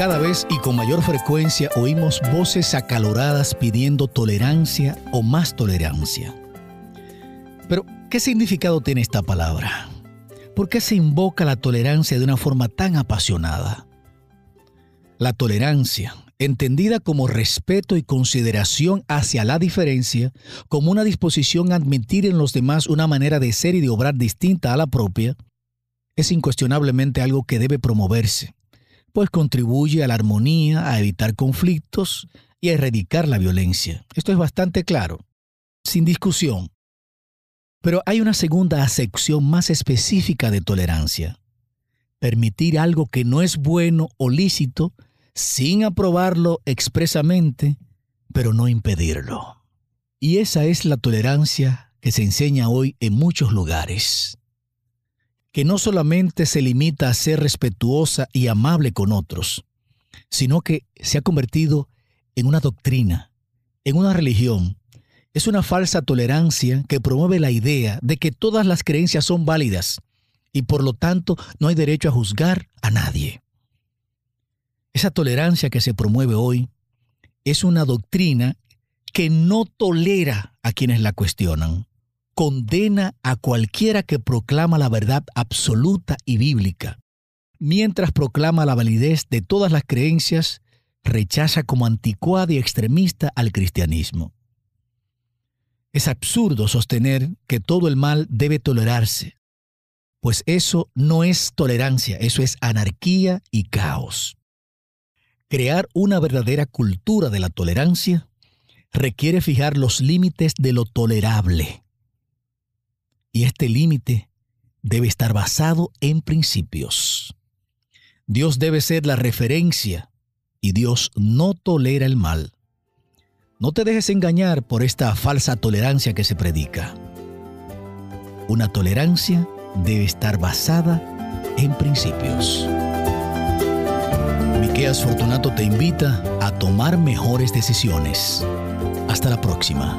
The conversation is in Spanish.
Cada vez y con mayor frecuencia oímos voces acaloradas pidiendo tolerancia o más tolerancia. Pero, ¿qué significado tiene esta palabra? ¿Por qué se invoca la tolerancia de una forma tan apasionada? La tolerancia, entendida como respeto y consideración hacia la diferencia, como una disposición a admitir en los demás una manera de ser y de obrar distinta a la propia, es incuestionablemente algo que debe promoverse pues contribuye a la armonía, a evitar conflictos y a erradicar la violencia. Esto es bastante claro, sin discusión. Pero hay una segunda acepción más específica de tolerancia. Permitir algo que no es bueno o lícito sin aprobarlo expresamente, pero no impedirlo. Y esa es la tolerancia que se enseña hoy en muchos lugares que no solamente se limita a ser respetuosa y amable con otros, sino que se ha convertido en una doctrina, en una religión. Es una falsa tolerancia que promueve la idea de que todas las creencias son válidas y por lo tanto no hay derecho a juzgar a nadie. Esa tolerancia que se promueve hoy es una doctrina que no tolera a quienes la cuestionan condena a cualquiera que proclama la verdad absoluta y bíblica, mientras proclama la validez de todas las creencias, rechaza como anticuada y extremista al cristianismo. Es absurdo sostener que todo el mal debe tolerarse, pues eso no es tolerancia, eso es anarquía y caos. Crear una verdadera cultura de la tolerancia requiere fijar los límites de lo tolerable y este límite debe estar basado en principios. Dios debe ser la referencia y Dios no tolera el mal. No te dejes engañar por esta falsa tolerancia que se predica. Una tolerancia debe estar basada en principios. Miqueas Fortunato te invita a tomar mejores decisiones. Hasta la próxima.